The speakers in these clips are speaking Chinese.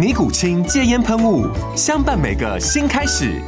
尼古清戒烟喷雾，相伴每个新开始。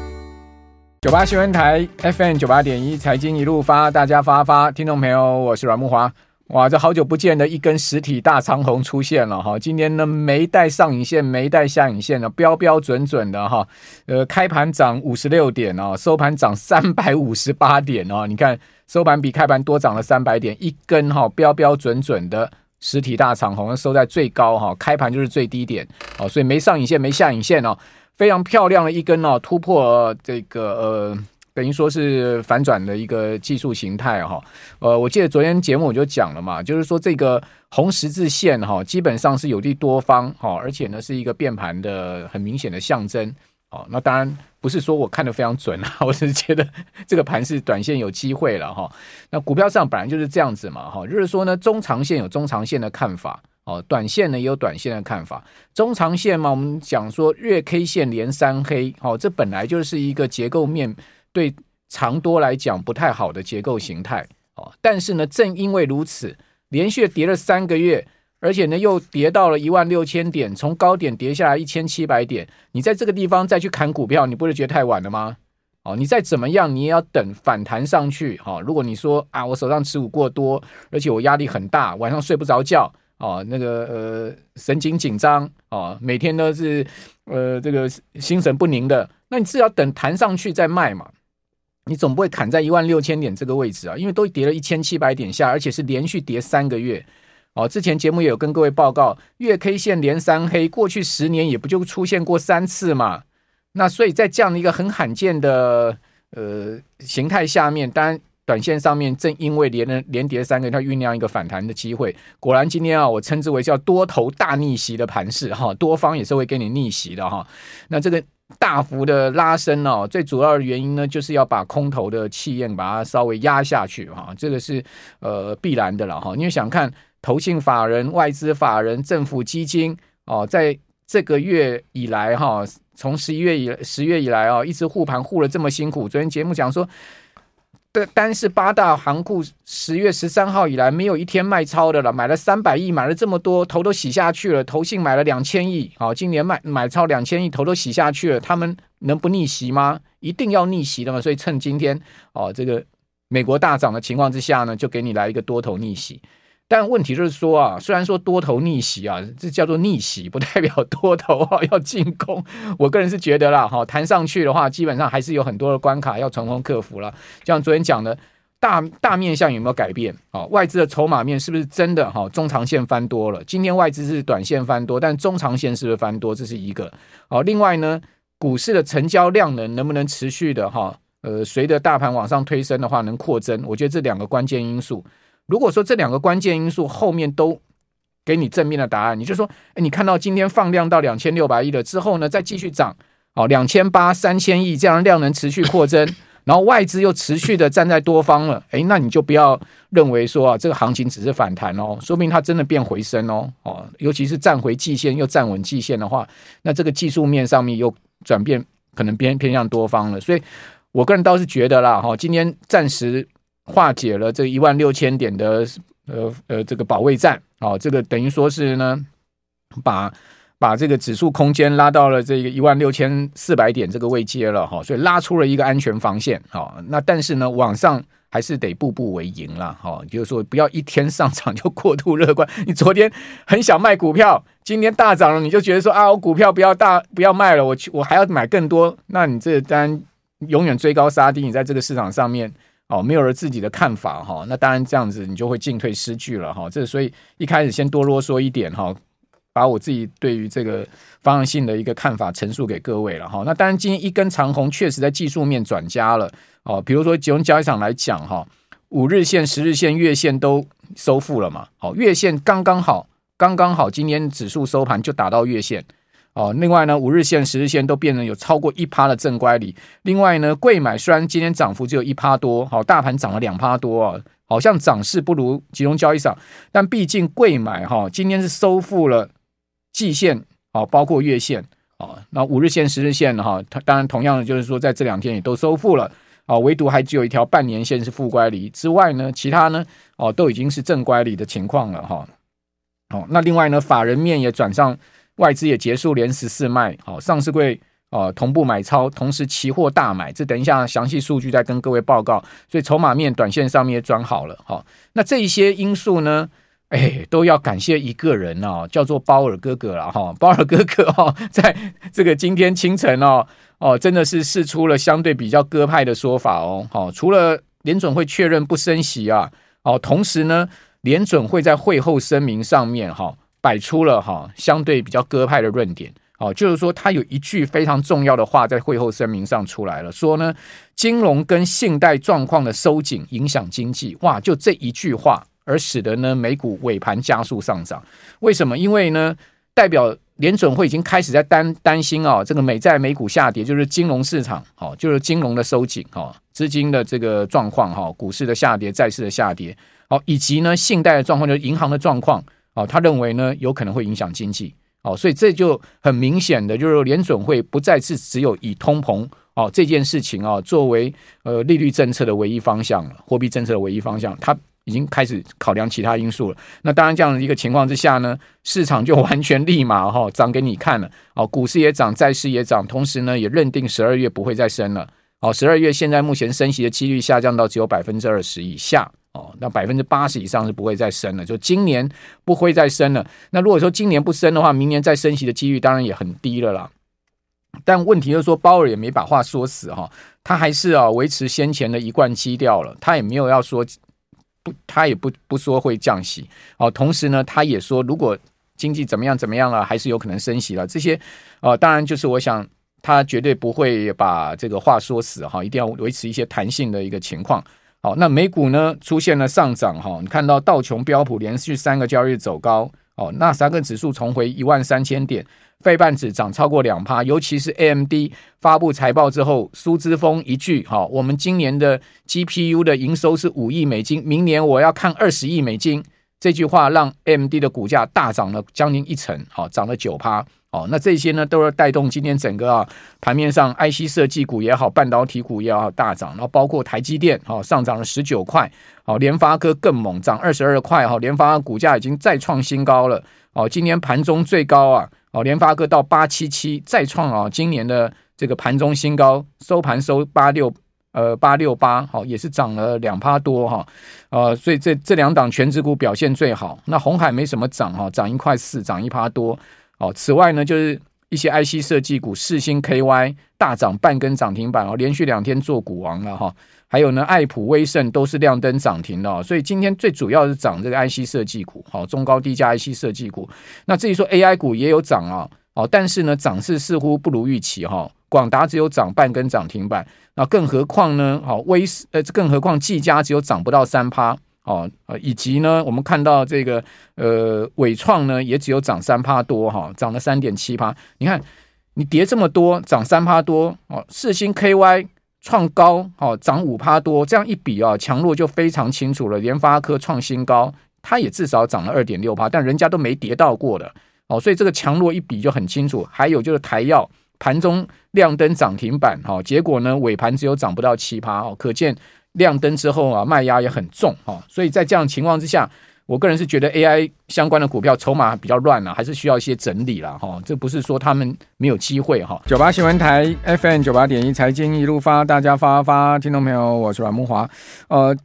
九八新闻台 FM 九八点一，财经一路发，大家发发，听众朋友，我是阮木华。哇，这好久不见的一根实体大长红出现了哈！今天呢，没带上影线，没带下影线的，标标准准的哈。呃，开盘涨五十六点哦，收盘涨三百五十八点哦。你看收盘比开盘多涨了三百点，一根哈标标准准的。实体大长红收在最高哈，开盘就是最低点哦，所以没上影线，没下影线哦，非常漂亮的一根哦，突破这个呃，等于说是反转的一个技术形态哈。呃，我记得昨天节目我就讲了嘛，就是说这个红十字线哈，基本上是有利多方哈，而且呢是一个变盘的很明显的象征。哦，那当然不是说我看得非常准啊，我只是觉得这个盘是短线有机会了哈。那股票市场本来就是这样子嘛哈，就是说呢，中长线有中长线的看法哦，短线呢也有短线的看法。中长线嘛，我们讲说月 K 线连三黑，哦，这本来就是一个结构面对长多来讲不太好的结构形态哦。但是呢，正因为如此，连续跌了三个月。而且呢，又跌到了一万六千点，从高点跌下来一千七百点。你在这个地方再去砍股票，你不是觉得太晚了吗？哦，你再怎么样，你也要等反弹上去。哈、哦，如果你说啊，我手上持股过多，而且我压力很大，晚上睡不着觉，哦，那个呃神经紧张，哦，每天都是呃这个心神不宁的，那你是要等弹上去再卖嘛？你总不会砍在一万六千点这个位置啊，因为都跌了一千七百点下，而且是连续跌三个月。哦，之前节目也有跟各位报告，月 K 线连三黑，过去十年也不就出现过三次嘛？那所以在这样的一个很罕见的呃形态下面，当然短线上面正因为连了连跌三个，它酝酿一个反弹的机会。果然今天啊，我称之为叫多头大逆袭的盘势哈，多方也是会给你逆袭的哈。那这个大幅的拉升哦，最主要的原因呢，就是要把空头的气焰把它稍微压下去哈，这个是呃必然的了哈。因为想看。投信法人、外资法人、政府基金哦，在这个月以来哈，从十一月以十月以来啊，一直护盘护了这么辛苦。昨天节目讲说，单单是八大行库十月十三号以来没有一天卖超的了，买了三百亿，买了这么多，头都洗下去了。投信买了两千亿，好，今年卖买超两千亿，头都洗下去了。他们能不逆袭吗？一定要逆袭的嘛。所以趁今天哦，这个美国大涨的情况之下呢，就给你来一个多头逆袭。但问题就是说啊，虽然说多头逆袭啊，这叫做逆袭，不代表多头啊 要进攻。我个人是觉得啦，哈，弹上去的话，基本上还是有很多的关卡要成功克服了。像昨天讲的，大大面向有没有改变？啊，外资的筹码面是不是真的哈中长线翻多了？今天外资是短线翻多，但中长线是不是翻多？这是一个。好，另外呢，股市的成交量能能不能持续的哈？呃，随着大盘往上推升的话，能扩增？我觉得这两个关键因素。如果说这两个关键因素后面都给你正面的答案，你就说，哎，你看到今天放量到两千六百亿了之后呢，再继续涨，哦，两千八、三千亿这样量能持续扩增，然后外资又持续的站在多方了，哎，那你就不要认为说啊，这个行情只是反弹哦，说明它真的变回升哦，哦，尤其是站回季线又站稳季线的话，那这个技术面上面又转变，可能偏偏向多方了，所以我个人倒是觉得啦，哈，今天暂时。化解了这一万六千点的呃呃这个保卫战，哦，这个等于说是呢，把把这个指数空间拉到了这个一万六千四百点这个位阶了哈，哦，所以拉出了一个安全防线，好，哦，那但是呢，往上还是得步步为营了，哈，哦，就是说不要一天上涨就过度乐观。你昨天很想卖股票，今天大涨了，你就觉得说啊，我股票不要大不要卖了，我去我还要买更多，那你这单。永远追高杀低，你在这个市场上面哦，没有了自己的看法哈，那当然这样子你就会进退失据了哈。这所以一开始先多啰嗦一点哈，把我自己对于这个方向性的一个看法陈述给各位了哈。那当然今天一根长红确实在技术面转佳了哦，比如说金融交易场来讲哈，五日线、十日线、月线都收复了嘛，好，月线刚刚好，刚刚好，今天指数收盘就打到月线。哦，另外呢，五日线、十日线都变成有超过一趴的正乖离。另外呢，贵买虽然今天涨幅只有一趴多，好，大盘涨了两趴多啊，好像涨势不如集中交易场，但毕竟贵买哈，今天是收复了季线，好，包括月线，啊，那五日线、十日线哈，它当然同样的就是说，在这两天也都收复了，啊，唯独还只有一条半年线是负乖离之外呢，其他呢，哦，都已经是正乖离的情况了哈。哦，那另外呢，法人面也转上。外资也结束连十四卖，好，上市柜啊同步买超，同时期货大买，这等一下详细数据再跟各位报告。所以筹码面短线上面也转好了，哈。那这一些因素呢，哎，都要感谢一个人哦，叫做鲍尔哥哥了哈。鲍尔哥哥哈，在这个今天清晨哦哦，真的是释出了相对比较鸽派的说法哦。好，除了联准会确认不升息啊，哦，同时呢，联准会在会后声明上面哈。摆出了哈相对比较鸽派的论点，哦，就是说他有一句非常重要的话在会后声明上出来了，说呢，金融跟信贷状况的收紧影响经济，哇，就这一句话而使得呢美股尾盘加速上涨，为什么？因为呢代表联准会已经开始在担担心啊，这个美债美股下跌就是金融市场，哦，就是金融的收紧，哈，资金的这个状况，哈，股市的下跌，债市的下跌，好，以及呢信贷的状况，就是银行的状况。哦，他认为呢，有可能会影响经济，哦，所以这就很明显的，就是联准会不再是只有以通膨哦这件事情啊作为呃利率政策的唯一方向了，货币政策的唯一方向，他已经开始考量其他因素了。那当然，这样的一个情况之下呢，市场就 完全立马哈涨给你看了，哦，股市也涨，债市也涨，同时呢也认定十二月不会再升了，哦，十二月现在目前升息的几率下降到只有百分之二十以下。哦，那百分之八十以上是不会再升了，就今年不会再升了。那如果说今年不升的话，明年再升息的几率当然也很低了啦。但问题就是说，鲍尔也没把话说死哈，他还是啊维持先前的一贯基调了，他也没有要说不，他也不不说会降息。哦，同时呢，他也说如果经济怎么样怎么样了，还是有可能升息了。这些啊，当然就是我想他绝对不会把这个话说死哈，一定要维持一些弹性的一个情况。好，那美股呢出现了上涨哈，你看到道琼标普连续三个交易日走高，哦，那三个指数重回一万三千点，费半指涨超过两趴，尤其是 AMD 发布财报之后，苏之峰一句哈，我们今年的 GPU 的营收是五亿美金，明年我要看二十亿美金，这句话让 AMD 的股价大涨了将近一成，好，涨了九趴。哦，那这些呢都是带动今天整个啊盘面上 IC 设计股也好，半导体股也好大涨，然后包括台积电哦上涨了十九块，好，联发科更猛涨二十二块哈，联发科股价已经再创新高了，哦，今年盘中最高啊，哦联发科到八七七再创啊今年的这个盘中新高，收盘收八六呃八六八，好也是涨了两趴多哈，呃所以这这两档权值股表现最好，那红海没什么涨哈，涨一块四，涨一趴多。哦，此外呢，就是一些 IC 设计股，四星 KY 大涨半根涨停板哦，连续两天做股王了哈。还有呢，爱普、威盛都是亮灯涨停的哦。所以今天最主要是涨这个 IC 设计股，好，中高低价 IC 设计股。那至于说 AI 股也有涨啊，哦，但是呢，涨势似乎不如预期哈。广达只有涨半根涨停板，那更何况呢？好，威呃，更何况技嘉只有涨不到三趴。哦，呃，以及呢，我们看到这个呃，纬创呢也只有涨三趴多哈，涨了三点七趴。你看，你跌这么多，涨三趴多哦。四星 KY 创高哦，涨五趴多，这样一比啊，强弱就非常清楚了。联发科创新高，它也至少涨了二点六趴，但人家都没跌到过的哦，所以这个强弱一比就很清楚。还有就是台药盘中亮灯涨停板哈，结果呢尾盘只有涨不到七趴哦，可见。亮灯之后啊，卖压也很重哈，所以在这样情况之下，我个人是觉得 AI 相关的股票筹码比较乱了，还是需要一些整理了哈。这不是说他们没有机会哈。九八新闻台 FM 九八点一财经一路发，大家发发，听众朋友，我是阮慕华。呃，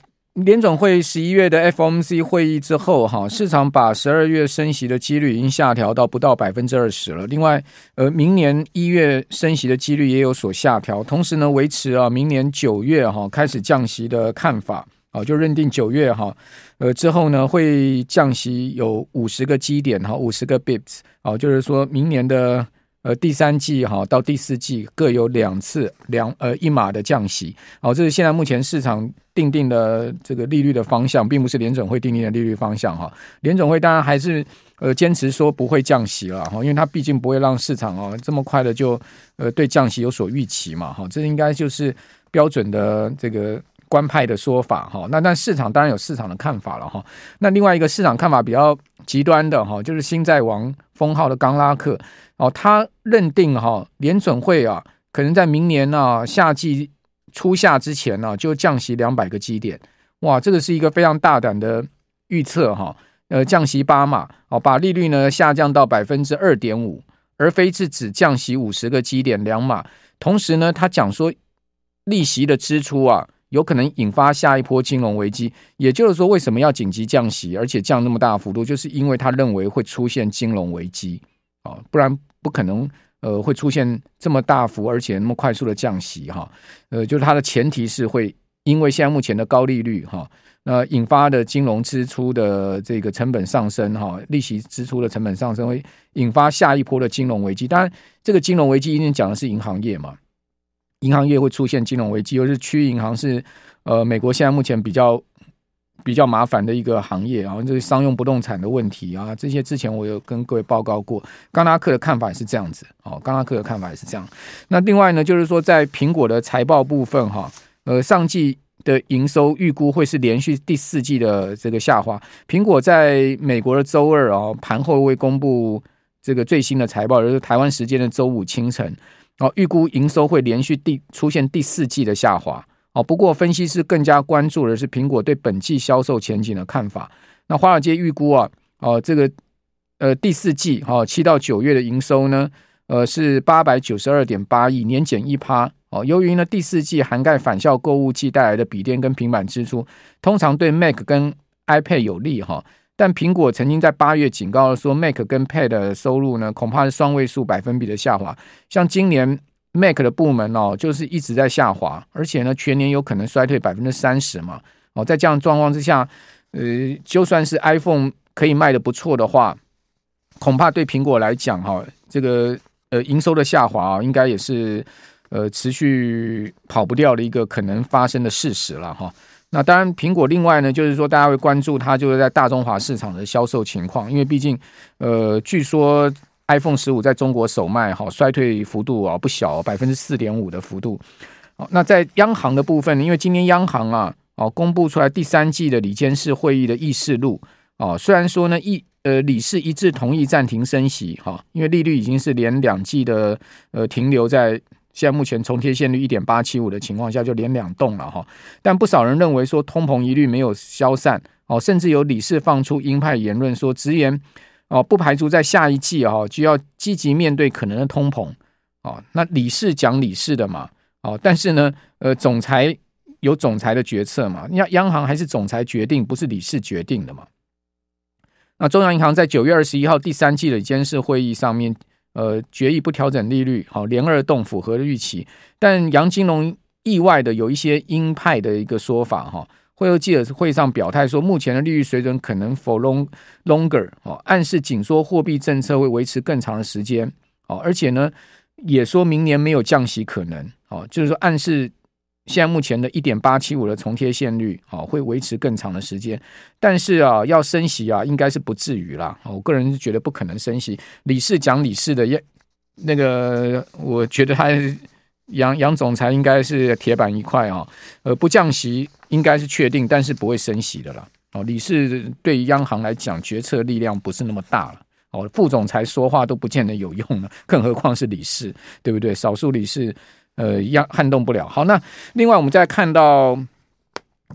联总会十一月的 FOMC 会议之后，哈，市场把十二月升息的几率已经下调到不到百分之二十了。另外，呃，明年一月升息的几率也有所下调。同时呢，维持啊，明年九月哈开始降息的看法，啊，就认定九月哈，呃之后呢会降息有五十个基点哈，五十个 bips，啊，就是说明年的。呃，第三季哈到第四季各有两次两呃一码的降息，好，这是现在目前市场定定的这个利率的方向，并不是联准会定定的利率方向哈。联准会当然还是呃坚持说不会降息了哈，因为它毕竟不会让市场哦这么快的就呃对降息有所预期嘛哈，这应该就是标准的这个官派的说法哈。那但市场当然有市场的看法了哈。那另外一个市场看法比较极端的哈，就是新债王封号的冈拉克。哦，他认定哈联准会啊，可能在明年呢、夏季初夏之前呢、就降息两百个基点，哇，这个是一个非常大胆的预测哈。呃，降息八码，哦，把利率呢下降到百分之二点五，而非是只降息五十个基点两码。同时呢，他讲说利息的支出啊，有可能引发下一波金融危机。也就是说，为什么要紧急降息，而且降那么大幅度，就是因为他认为会出现金融危机啊，不然。不可能，呃，会出现这么大幅而且那么快速的降息哈，呃，就是它的前提是会因为现在目前的高利率哈，那引发的金融支出的这个成本上升哈，利息支出的成本上升会引发下一波的金融危机。当然，这个金融危机一定讲的是银行业嘛，银行业会出现金融危机，又是区域银行是呃美国现在目前比较。比较麻烦的一个行业啊，这是商用不动产的问题啊，这些之前我有跟各位报告过。冈拉克的看法是这样子，哦，冈拉克的看法也是这样。那另外呢，就是说在苹果的财报部分哈，呃，上季的营收预估会是连续第四季的这个下滑。苹果在美国的周二啊盘后会公布这个最新的财报，就是台湾时间的周五清晨，哦，预估营收会连续第出现第四季的下滑。哦，不过分析师更加关注的是苹果对本季销售前景的看法。那华尔街预估啊，哦，这个呃第四季哈七到九月的营收呢，呃是八百九十二点八亿，年减一趴。哦，由于呢第四季涵盖返校购物季带来的笔电跟平板支出，通常对 Mac 跟 iPad 有利哈。但苹果曾经在八月警告说，Mac 跟 Pad 的收入呢，恐怕是双位数百分比的下滑。像今年。Mac 的部门哦，就是一直在下滑，而且呢，全年有可能衰退百分之三十嘛。哦，在这样状况之下，呃，就算是 iPhone 可以卖得不错的话，恐怕对苹果来讲哈，这个呃营收的下滑啊，应该也是呃持续跑不掉的一个可能发生的事实了哈。那当然，苹果另外呢，就是说大家会关注它就是在大中华市场的销售情况，因为毕竟呃，据说。iPhone 十五在中国首卖，哈，衰退幅度啊不小，百分之四点五的幅度。好，那在央行的部分，因为今天央行啊，哦，公布出来第三季的李监事会议的议事录，哦，虽然说呢，一呃理事一致同意暂停升息，哈，因为利率已经是连两季的呃停留在现在目前重贴现率一点八七五的情况下，就连两动了哈。但不少人认为说通膨疑虑没有消散，哦，甚至有理事放出鹰派言论说直言。哦，不排除在下一季哦，就要积极面对可能的通膨。哦，那理事讲理事的嘛，哦，但是呢，呃，总裁有总裁的决策嘛，央央行还是总裁决定，不是理事决定的嘛。那中央银行在九月二十一号第三季的监事会议上面，呃，决议不调整利率，好，连二动符合预期，但杨金龙意外的有一些鹰派的一个说法哈。会后记者会上表态说，目前的利率水准可能 for long longer 哦，暗示紧缩货币政策会维持更长的时间哦，而且呢，也说明年没有降息可能哦，就是说暗示现在目前的一点八七五的重贴现率哦会维持更长的时间，但是啊要升息啊应该是不至于啦，我个人是觉得不可能升息，理事讲理事的，那个我觉得他杨杨总裁应该是铁板一块啊，呃不降息。应该是确定，但是不会升息的啦。哦，理事对于央行来讲，决策力量不是那么大了。哦，副总裁说话都不见得有用了，更何况是理事，对不对？少数理事，呃，央撼动不了。好，那另外我们再看到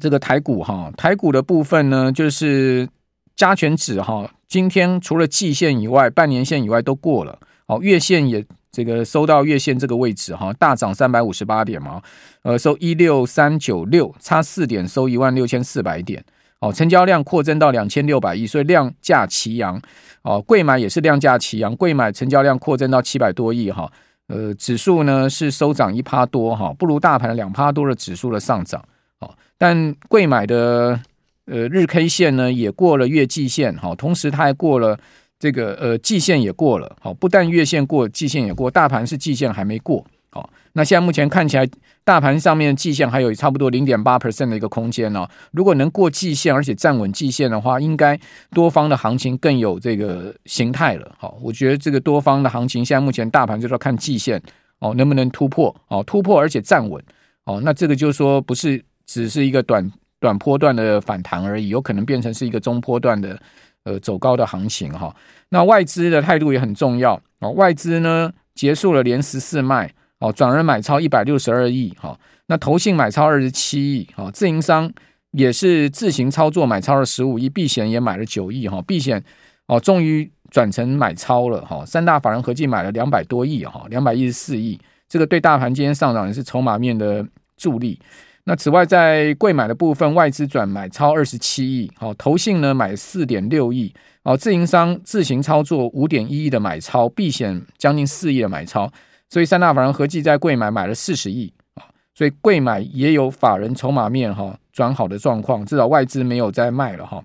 这个台股哈，台股的部分呢，就是加权指哈，今天除了季线以外，半年线以外都过了。哦，月线也这个收到月线这个位置哈，大涨三百五十八点嘛，呃，收一六三九六，差四点收一万六千四百点。哦，成交量扩增到两千六百亿，所以量价齐扬。哦，贵买也是量价齐扬，贵买成交量扩增到七百多亿哈。呃，指数呢是收涨一趴多哈，不如大盘两趴多的指数的上涨。哦，但贵买的呃日 K 线呢也过了月季线哈，同时它还过了这个呃季线也过了。好，不但月线过，季线也过，大盘是季线还没过。好，那现在目前看起来。大盘上面的季线还有差不多零点八 percent 的一个空间哦，如果能过季线，而且站稳季线的话，应该多方的行情更有这个形态了。好，我觉得这个多方的行情现在目前大盘就是要看季线哦，能不能突破哦，突破而且站稳哦，那这个就是说不是只是一个短短波段的反弹而已，有可能变成是一个中波段的呃走高的行情哈。那外资的态度也很重要哦，外资呢结束了连十四卖。哦，转而买超一百六十二亿，哈，那投信买超二十七亿，哈，自营商也是自行操作买超了十五亿，避险也买了九亿，哈，避险哦，终于转成买超了，哈，三大法人合计买了两百多亿，哈，两百一十四亿，这个对大盘今天上涨也是筹码面的助力。那此外，在贵买的部分，外资转买超二十七亿，好，投信呢买四点六亿，哦，自营商自行操作五点一亿的买超，避险将近四亿的买超。所以三大法人合计在贵买买了四十亿啊，所以贵买也有法人筹码面哈转好的状况，至少外资没有再卖了哈。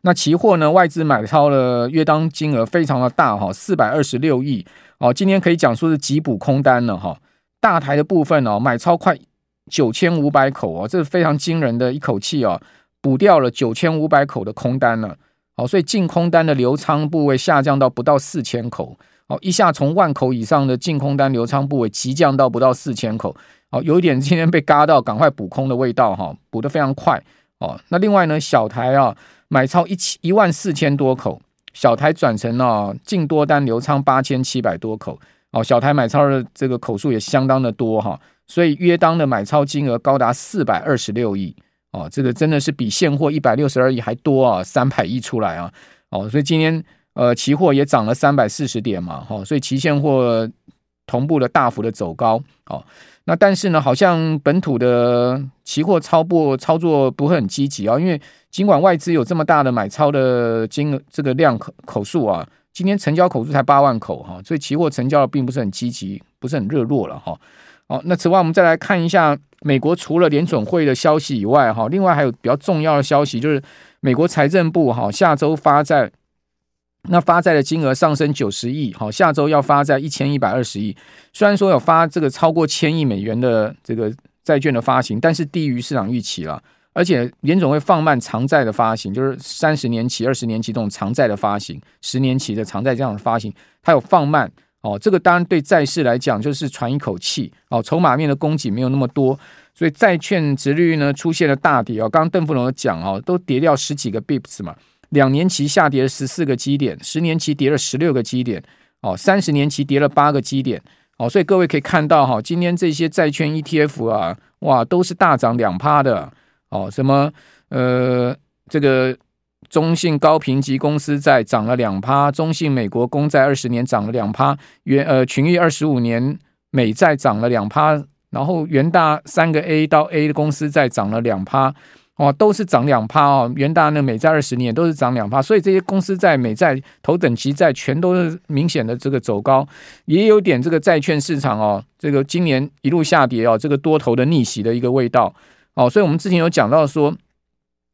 那期货呢，外资买超了约当金额非常的大哈，四百二十六亿哦。今天可以讲说是急补空单了哈。大台的部分哦，买超快九千五百口哦，这是非常惊人的一口气哦，补掉了九千五百口的空单了。好，所以净空单的留仓部位下降到不到四千口。哦，一下从万口以上的净空单流仓部位急降到不到四千口，哦，有一点今天被嘎到，赶快补空的味道哈，补得非常快哦。那另外呢，小台啊买超一千一万四千多口，小台转成了净多单流仓八千七百多口，哦，小台买超的这个口数也相当的多哈，所以约当的买超金额高达四百二十六亿哦，这个真的是比现货一百六十二亿还多啊，三百亿出来啊，哦，所以今天。呃，期货也涨了三百四十点嘛，哈，所以期现货同步的大幅的走高，好，那但是呢，好像本土的期货操作操作不会很积极啊，因为尽管外资有这么大的买超的金额这个量口口数啊，今天成交口数才八万口哈，所以期货成交的并不是很积极，不是很热络了哈。好，那此外我们再来看一下美国除了联准会的消息以外，哈，另外还有比较重要的消息就是美国财政部哈下周发债。那发债的金额上升九十亿，好，下周要发债一千一百二十亿。虽然说有发这个超过千亿美元的这个债券的发行，但是低于市场预期了。而且联总会放慢长债的发行，就是三十年期、二十年期这种长债的发行，十年期的长债这样的发行，它有放慢哦。这个当然对债市来讲就是喘一口气哦，筹码面的供给没有那么多，所以债券殖利率呢出现了大跌哦。刚刚邓富龙有讲哦，都跌掉十几个 bips 嘛。两年期下跌十四个基点，十年期跌了十六个基点，哦，三十年期跌了八个基点，哦，所以各位可以看到哈，今天这些债券 ETF 啊，哇，都是大涨两趴的，哦，什么呃，这个中信高评级公司债涨了两趴，中信美国公债二十年涨了两趴，元呃群益二十五年美债涨了两趴，然后元大三个 A 到 A 的公司债涨了两趴。哦，都是涨两趴哦，元大那美债二十年都是涨两趴，所以这些公司债、美债、头等级债全都是明显的这个走高，也有点这个债券市场哦，这个今年一路下跌哦，这个多头的逆袭的一个味道哦，所以我们之前有讲到说，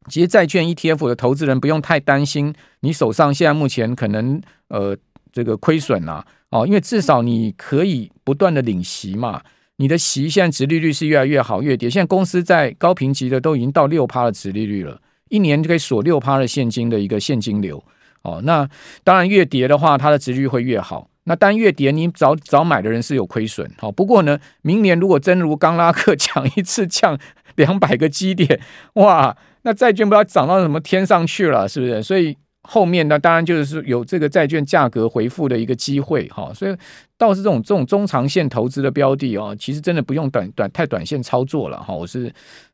其实债券 ETF 的投资人不用太担心，你手上现在目前可能呃这个亏损啊，哦，因为至少你可以不断的领息嘛。你的息现在殖利率是越来越好，越跌。现在公司在高评级的都已经到六趴的殖利率了，一年就可以锁六趴的现金的一个现金流。哦，那当然越跌的话，它的殖率会越好。那当然越跌，你早早买的人是有亏损。好，不过呢，明年如果真如刚拉克讲一次降两百个基点，哇，那债券不知道涨到什么天上去了，是不是？所以。后面呢，当然就是有这个债券价格回复的一个机会哈，所以倒是这种这种中长线投资的标的哦，其实真的不用短短太短线操作了哈，我是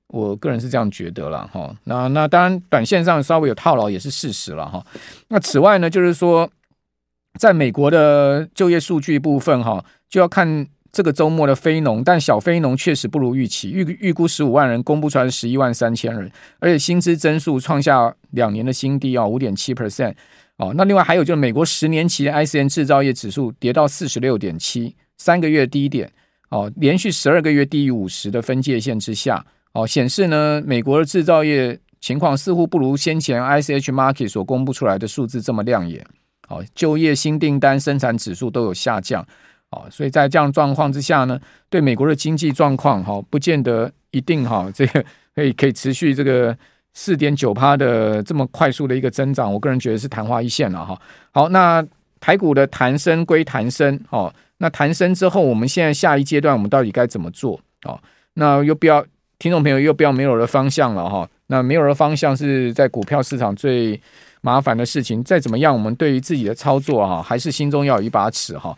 我个人是这样觉得了哈。那那当然短线上稍微有套牢也是事实了哈。那此外呢，就是说在美国的就业数据部分哈，就要看这个周末的非农，但小非农确实不如预期，预预估十五万人，公布出来十一万三千人，而且薪资增速创下两年的新低啊，五点七 percent 哦。那另外还有就是美国十年期的 I C N 制造业指数跌到四十六点七，三个月低点哦，连续十二个月低于五十的分界线之下哦，显示呢美国的制造业。情况似乎不如先前 ISH Market 所公布出来的数字这么亮眼，好，就业新订单、生产指数都有下降，好，所以在这样状况之下呢，对美国的经济状况哈，不见得一定哈，这个可以可以持续这个四点九趴的这么快速的一个增长，我个人觉得是昙花一现了哈。好，那台股的弹升归弹升，哦，那弹升之后，我们现在下一阶段我们到底该怎么做？哦，那又不要听众朋友又不要没有了方向了哈。那没有了方向是在股票市场最麻烦的事情。再怎么样，我们对于自己的操作哈，还是心中要有一把尺哈。